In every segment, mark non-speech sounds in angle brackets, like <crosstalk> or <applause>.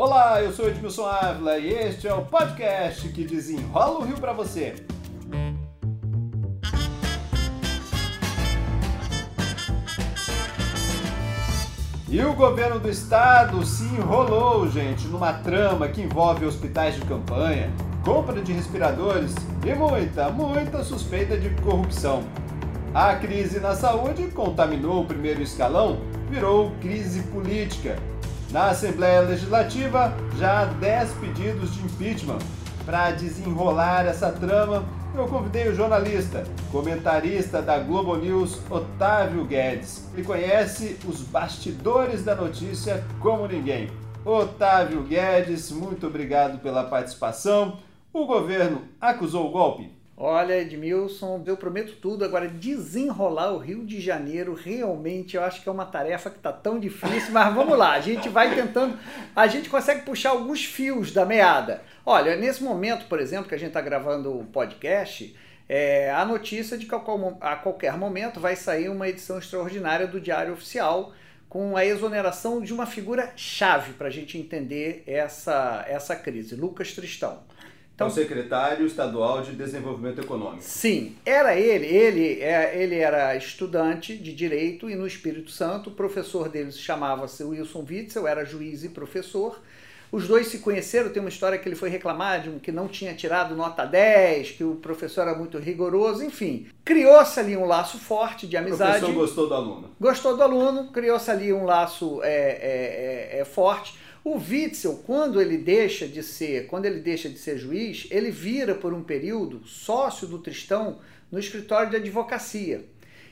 Olá, eu sou Edmilson Ávila e este é o podcast que desenrola o Rio para você. E o governo do estado se enrolou, gente, numa trama que envolve hospitais de campanha, compra de respiradores e muita, muita suspeita de corrupção. A crise na saúde contaminou o primeiro escalão, virou crise política. Na Assembleia Legislativa, já há 10 pedidos de impeachment. Para desenrolar essa trama, eu convidei o jornalista, comentarista da Globo News, Otávio Guedes. Ele conhece os bastidores da notícia como ninguém. Otávio Guedes, muito obrigado pela participação. O governo acusou o golpe? Olha, Edmilson, eu prometo tudo. Agora, desenrolar o Rio de Janeiro, realmente, eu acho que é uma tarefa que está tão difícil, mas vamos lá, a gente vai tentando, a gente consegue puxar alguns fios da meada. Olha, nesse momento, por exemplo, que a gente está gravando o podcast, é, a notícia de que a qualquer momento vai sair uma edição extraordinária do Diário Oficial com a exoneração de uma figura chave para a gente entender essa, essa crise, Lucas Tristão. Então, o secretário estadual de Desenvolvimento Econômico. Sim, era ele. Ele, é, ele era estudante de direito e no Espírito Santo. O professor dele chamava-se Wilson Witzel, era juiz e professor. Os dois se conheceram, tem uma história que ele foi reclamar de um que não tinha tirado nota 10, que o professor era muito rigoroso, enfim. Criou-se ali um laço forte de amizade. O professor gostou do aluno. Gostou do aluno, criou-se ali um laço é, é, é, é forte. O Witzel, quando ele deixa de ser, quando ele deixa de ser juiz, ele vira por um período sócio do Tristão no escritório de advocacia.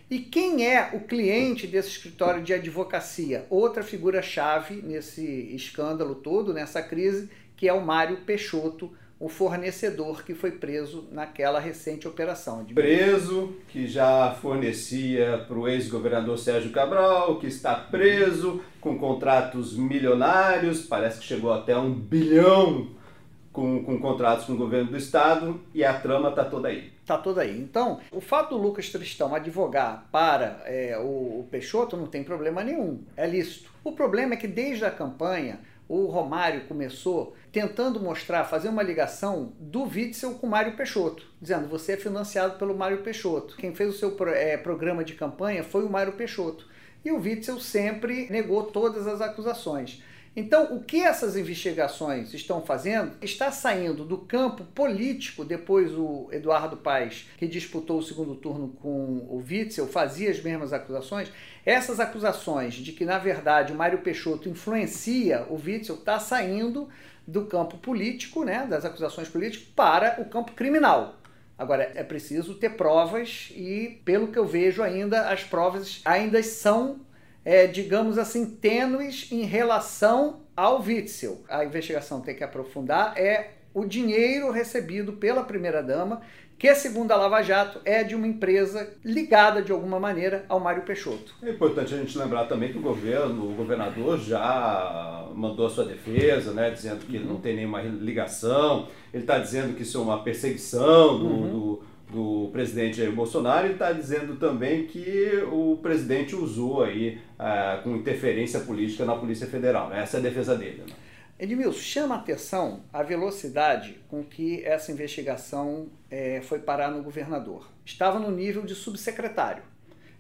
E quem é o cliente desse escritório de advocacia? Outra figura chave nesse escândalo todo, nessa crise, que é o Mário Peixoto, o fornecedor que foi preso naquela recente operação. De... Preso, que já fornecia para o ex-governador Sérgio Cabral, que está preso com contratos milionários, parece que chegou até um bilhão com, com contratos com o governo do estado e a trama está toda aí. Está toda aí. Então, o fato do Lucas Tristão advogar para é, o, o Peixoto não tem problema nenhum, é lícito. O problema é que desde a campanha o Romário começou tentando mostrar, fazer uma ligação do Witzel com Mário Peixoto, dizendo você é financiado pelo Mário Peixoto. Quem fez o seu é, programa de campanha foi o Mário Peixoto. E o Witzel sempre negou todas as acusações. Então, o que essas investigações estão fazendo está saindo do campo político. Depois, o Eduardo Paes, que disputou o segundo turno com o Witzel, fazia as mesmas acusações. Essas acusações de que, na verdade, o Mário Peixoto influencia o Witzel está saindo do campo político, né, das acusações políticas, para o campo criminal. Agora, é preciso ter provas e, pelo que eu vejo ainda, as provas ainda são é, digamos assim, tênues em relação ao Witzel. A investigação tem que aprofundar é o dinheiro recebido pela primeira-dama, que, segundo a Lava Jato, é de uma empresa ligada de alguma maneira ao Mário Peixoto. É importante a gente lembrar também que o governo, o governador já mandou a sua defesa, né, dizendo que uhum. não tem nenhuma ligação, ele está dizendo que isso é uma perseguição do, uhum. do do presidente Jair Bolsonaro e está dizendo também que o presidente usou aí uh, com interferência política na Polícia Federal. Né? Essa é a defesa dele. Né? Edmilson, chama a atenção a velocidade com que essa investigação é, foi parar no governador. Estava no nível de subsecretário.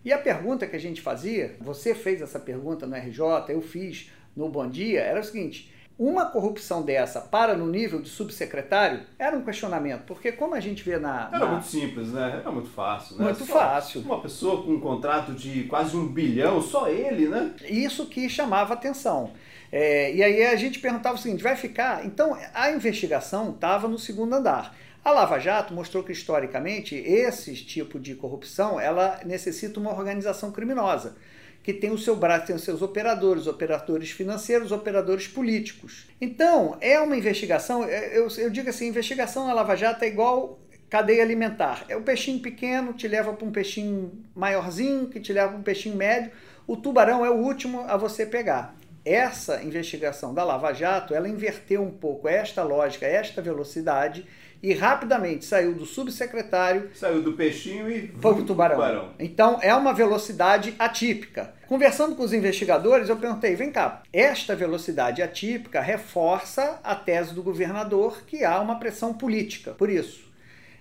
E a pergunta que a gente fazia, você fez essa pergunta no RJ, eu fiz no Bom Dia, era o seguinte: uma corrupção dessa para no nível de subsecretário era um questionamento, porque como a gente vê na. Era na... muito simples, né? Era muito fácil, né? Muito só fácil. Uma pessoa com um contrato de quase um bilhão, só ele, né? Isso que chamava atenção. É, e aí a gente perguntava o seguinte: vai ficar? Então a investigação estava no segundo andar. A Lava Jato mostrou que historicamente esse tipo de corrupção ela necessita uma organização criminosa que tem o seu braço, tem os seus operadores, operadores financeiros, operadores políticos. Então, é uma investigação, é, eu, eu digo assim, investigação na Lava Jato é igual cadeia alimentar. É o peixinho pequeno te leva para um peixinho maiorzinho, que te leva para um peixinho médio. O tubarão é o último a você pegar. Essa investigação da Lava Jato, ela inverteu um pouco esta lógica, esta velocidade e rapidamente saiu do subsecretário. Saiu do peixinho e foi para o tubarão. tubarão. Então é uma velocidade atípica. Conversando com os investigadores, eu perguntei: vem cá, esta velocidade atípica reforça a tese do governador que há uma pressão política por isso.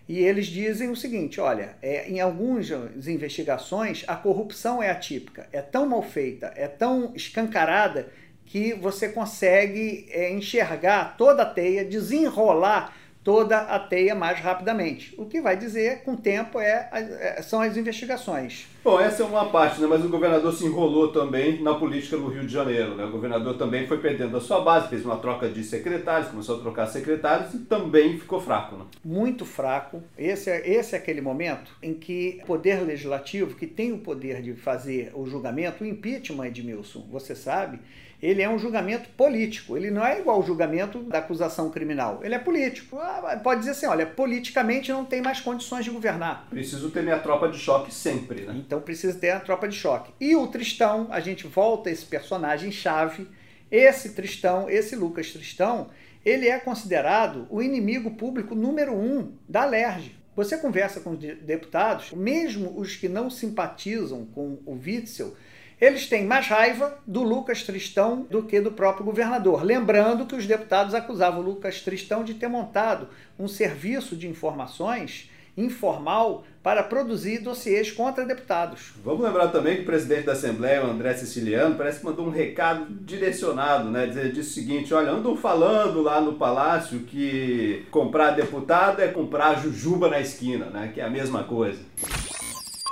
E eles dizem o seguinte: olha, é, em algumas investigações a corrupção é atípica, é tão mal feita, é tão escancarada que você consegue é, enxergar toda a teia, desenrolar toda a teia mais rapidamente. O que vai dizer, com o tempo, é, é, são as investigações. Bom, essa é uma parte, né? mas o governador se enrolou também na política no Rio de Janeiro. Né? O governador também foi perdendo a sua base, fez uma troca de secretários, começou a trocar secretários e também ficou fraco. Né? Muito fraco. Esse é, esse é aquele momento em que o poder legislativo, que tem o poder de fazer o julgamento, o impeachment, Edmilson, você sabe, ele é um julgamento político. Ele não é igual ao julgamento da acusação criminal. Ele é político. Ah, pode dizer assim, olha, politicamente não tem mais condições de governar. Preciso ter minha tropa de choque sempre, né? Então precisa ter a tropa de choque. E o Tristão, a gente volta a esse personagem chave. Esse Tristão, esse Lucas Tristão, ele é considerado o inimigo público número um da LERJ. Você conversa com os deputados, mesmo os que não simpatizam com o Witzel, eles têm mais raiva do Lucas Tristão do que do próprio governador. Lembrando que os deputados acusavam o Lucas Tristão de ter montado um serviço de informações informal para produzir dossiês contra deputados. Vamos lembrar também que o presidente da Assembleia, André Siciliano, parece que mandou um recado direcionado, né? Dizer, disse o seguinte: olha, andam falando lá no palácio que comprar deputado é comprar jujuba na esquina, né? Que é a mesma coisa.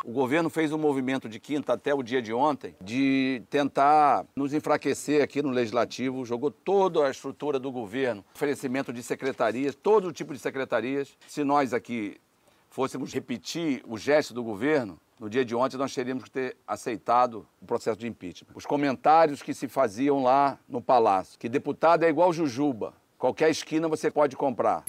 O governo fez um movimento de quinta até o dia de ontem de tentar nos enfraquecer aqui no legislativo, jogou toda a estrutura do governo, oferecimento de secretarias, todo tipo de secretarias. Se nós aqui fôssemos repetir o gesto do governo, no dia de ontem nós teríamos que ter aceitado o processo de impeachment. Os comentários que se faziam lá no palácio, que deputado é igual jujuba, qualquer esquina você pode comprar.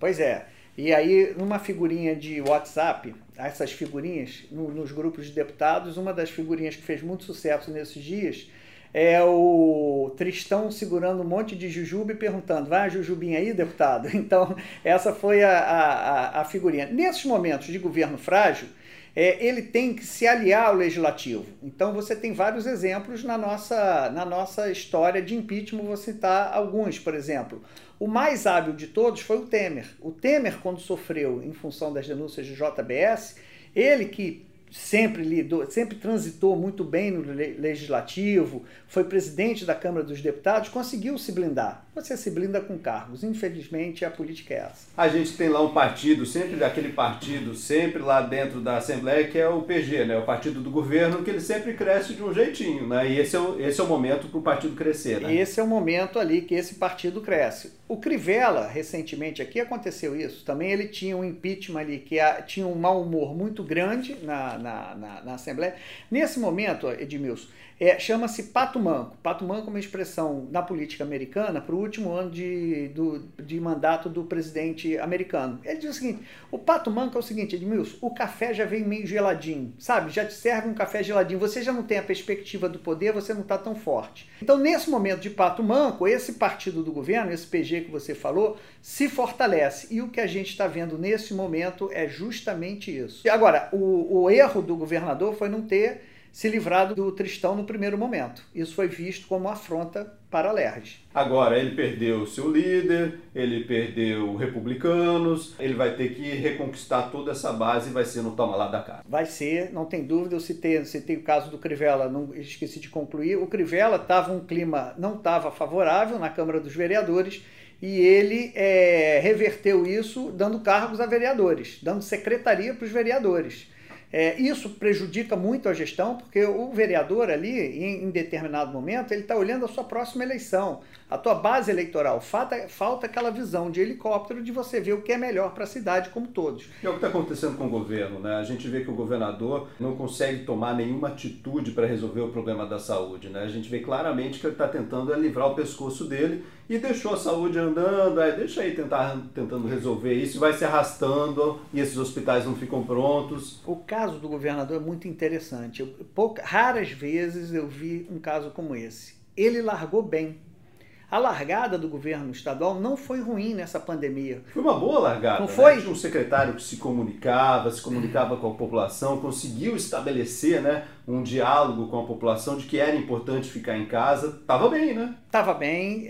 Pois é, e aí, numa figurinha de WhatsApp, essas figurinhas, no, nos grupos de deputados, uma das figurinhas que fez muito sucesso nesses dias é o Tristão segurando um monte de jujuba e perguntando: vai jujubinha aí, deputado? <laughs> Então, essa foi a, a, a figurinha. Nesses momentos de governo frágil, é, ele tem que se aliar ao legislativo. Então você tem vários exemplos na nossa, na nossa história de impeachment, vou citar alguns, por exemplo. O mais hábil de todos foi o Temer. O Temer, quando sofreu em função das denúncias de JBS, ele que sempre lidou, sempre transitou muito bem no legislativo, foi presidente da Câmara dos Deputados, conseguiu se blindar. Você se blinda com cargos. Infelizmente, a política é essa. A gente tem lá um partido, sempre daquele partido, sempre lá dentro da Assembleia, que é o PG, né? o partido do governo, que ele sempre cresce de um jeitinho, né? E esse é o, esse é o momento para o partido crescer, né? Esse é o momento ali que esse partido cresce. O Crivella, recentemente aqui, aconteceu isso. Também ele tinha um impeachment ali, que tinha um mau humor muito grande na, na, na, na Assembleia. Nesse momento, Edmilson, é, chama-se pato manco. Pato manco é uma expressão na política americana para o último ano de, do, de mandato do presidente americano. Ele diz o seguinte: o pato manco é o seguinte, Edmilson, o café já vem meio geladinho, sabe? Já te serve um café geladinho. Você já não tem a perspectiva do poder, você não está tão forte. Então, nesse momento de pato manco, esse partido do governo, esse PG que você falou, se fortalece. E o que a gente está vendo nesse momento é justamente isso. Agora, o, o erro do governador foi não ter se livrado do Tristão no primeiro momento. Isso foi visto como afronta para a. Agora, ele perdeu o seu líder, ele perdeu republicanos, ele vai ter que reconquistar toda essa base e vai ser no toma lá da cara. Vai ser, não tem dúvida. Eu citei, citei o caso do Crivella, não esqueci de concluir. O Crivella estava um clima, não estava favorável na Câmara dos Vereadores e ele é, reverteu isso dando cargos a vereadores, dando secretaria para os vereadores. É, isso prejudica muito a gestão, porque o vereador ali, em, em determinado momento, ele está olhando a sua próxima eleição, a tua base eleitoral. Falta, falta aquela visão de helicóptero de você ver o que é melhor para a cidade como todos. E é o que está acontecendo com o governo, né? A gente vê que o governador não consegue tomar nenhuma atitude para resolver o problema da saúde, né? A gente vê claramente que ele está tentando é livrar o pescoço dele e deixou a saúde andando, é, deixa aí tentar, tentando resolver isso, vai se arrastando e esses hospitais não ficam prontos. O caso do governador é muito interessante. Eu, pouca, raras vezes eu vi um caso como esse. Ele largou bem. A largada do governo estadual não foi ruim nessa pandemia. Foi uma boa largada. Não foi? Né? Tinha um secretário que se comunicava, se comunicava com a população, conseguiu estabelecer né, um diálogo com a população de que era importante ficar em casa. Tava bem, né? Tava bem,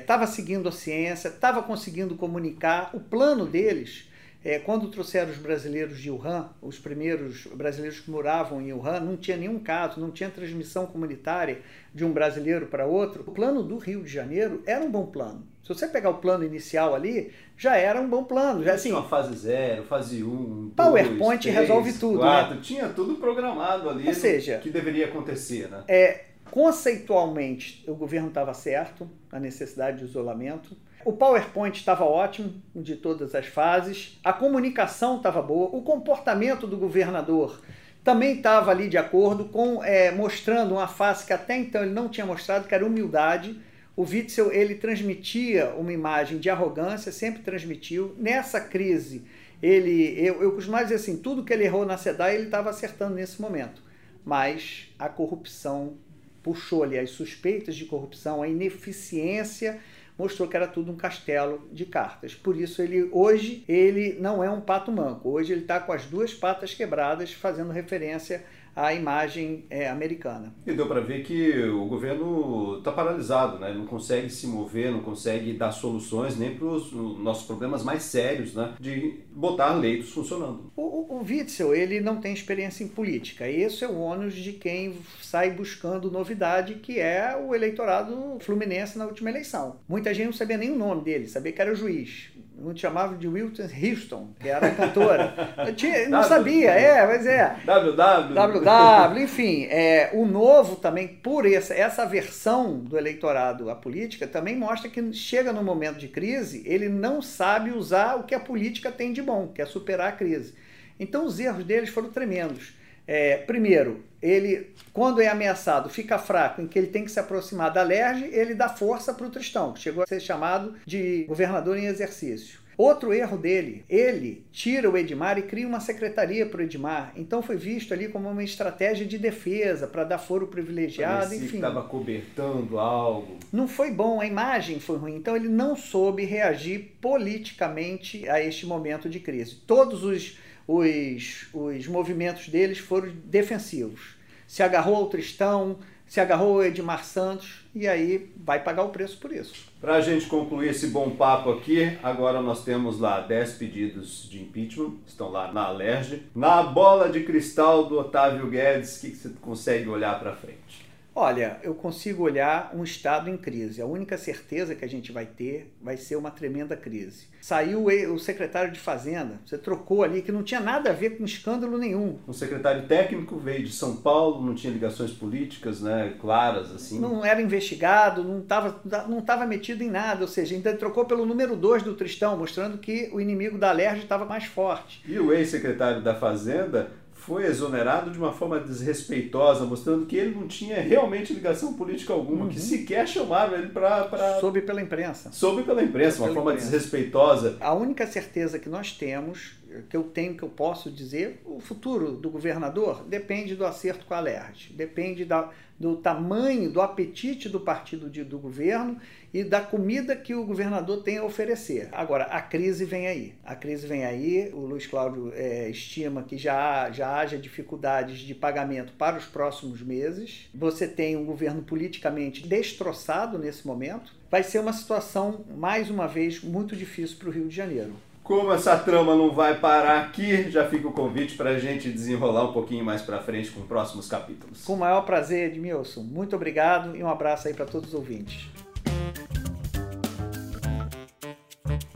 estava é, seguindo a ciência, estava conseguindo comunicar. O plano deles é, quando trouxeram os brasileiros de Wuhan, os primeiros brasileiros que moravam em Wuhan, não tinha nenhum caso, não tinha transmissão comunitária de um brasileiro para outro. O plano do Rio de Janeiro era um bom plano. Se você pegar o plano inicial ali, já era um bom plano. Já assim, uma fase zero, fase um, PowerPoint dois, três, resolve tudo. Né? Quatro, né? Tinha tudo programado ali. Ou seja, que deveria acontecer, né? É, conceitualmente, o governo estava certo na necessidade de isolamento o PowerPoint estava ótimo de todas as fases, a comunicação estava boa, o comportamento do governador também estava ali de acordo com é, mostrando uma face que até então ele não tinha mostrado, que era humildade. O Witzel ele transmitia uma imagem de arrogância, sempre transmitiu. Nessa crise, ele, eu, eu costumo dizer assim, tudo que ele errou na SEDAI ele estava acertando nesse momento. Mas a corrupção puxou ali as suspeitas de corrupção, a ineficiência mostrou que era tudo um castelo de cartas. Por isso ele hoje ele não é um pato manco. Hoje ele está com as duas patas quebradas, fazendo referência a imagem é, americana. E deu para ver que o governo está paralisado, né? não consegue se mover, não consegue dar soluções nem para os nossos problemas mais sérios né? de botar leitos funcionando. O, o, o Witzel ele não tem experiência em política. Esse é o ônus de quem sai buscando novidade, que é o eleitorado fluminense na última eleição. Muita gente não sabia nem o nome dele, sabia que era juiz não chamava de Wilton Houston, que era a cantora. <laughs> Eu tinha, não sabia, é, mas é. WW. WW, enfim. É, o novo também, por essa, essa versão do eleitorado à política, também mostra que chega no momento de crise, ele não sabe usar o que a política tem de bom, que é superar a crise. Então os erros deles foram tremendos. É, primeiro, ele, quando é ameaçado, fica fraco em que ele tem que se aproximar da Lerge, ele dá força para o Tristão, que chegou a ser chamado de governador em exercício. Outro erro dele, ele tira o Edmar e cria uma secretaria para o Edmar. Então foi visto ali como uma estratégia de defesa para dar foro privilegiado, Parecia enfim. estava cobertando algo. Não foi bom, a imagem foi ruim. Então ele não soube reagir politicamente a este momento de crise. Todos os os, os movimentos deles foram defensivos. Se agarrou ao Tristão, se agarrou ao Edmar Santos e aí vai pagar o preço por isso. Para a gente concluir esse bom papo aqui, agora nós temos lá 10 pedidos de impeachment, estão lá na Alerj. Na bola de cristal do Otávio Guedes, o que, que você consegue olhar para frente? Olha, eu consigo olhar um Estado em crise. A única certeza que a gente vai ter vai ser uma tremenda crise. Saiu o secretário de Fazenda, você trocou ali, que não tinha nada a ver com escândalo nenhum. O secretário técnico veio de São Paulo, não tinha ligações políticas né, claras assim. Não era investigado, não estava não tava metido em nada, ou seja, ainda trocou pelo número 2 do Tristão, mostrando que o inimigo da Alerj estava mais forte. E o ex-secretário da Fazenda foi exonerado de uma forma desrespeitosa, mostrando que ele não tinha realmente ligação política alguma, uhum. que sequer chamaram ele para. Pra... Soube pela imprensa. Soube pela imprensa, uma pela forma imprensa. desrespeitosa. A única certeza que nós temos, que eu tenho, que eu posso dizer, o futuro do governador depende do acerto com a LERJ, depende da, do tamanho, do apetite do partido de, do governo e da comida que o governador tem a oferecer. Agora, a crise vem aí. A crise vem aí. O Luiz Cláudio é, estima que já, já haja dificuldades de pagamento para os próximos meses. Você tem um governo politicamente destroçado nesse momento. Vai ser uma situação, mais uma vez, muito difícil para o Rio de Janeiro. Como essa trama não vai parar aqui, já fica o convite para a gente desenrolar um pouquinho mais para frente com próximos capítulos. Com o maior prazer, Edmilson. Muito obrigado e um abraço aí para todos os ouvintes.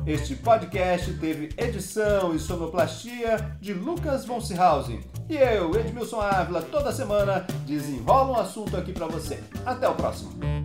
Este podcast teve edição e sonoplastia de Lucas von Seehausen. E eu, Edmilson Ávila, toda semana desenrola um assunto aqui para você. Até o próximo.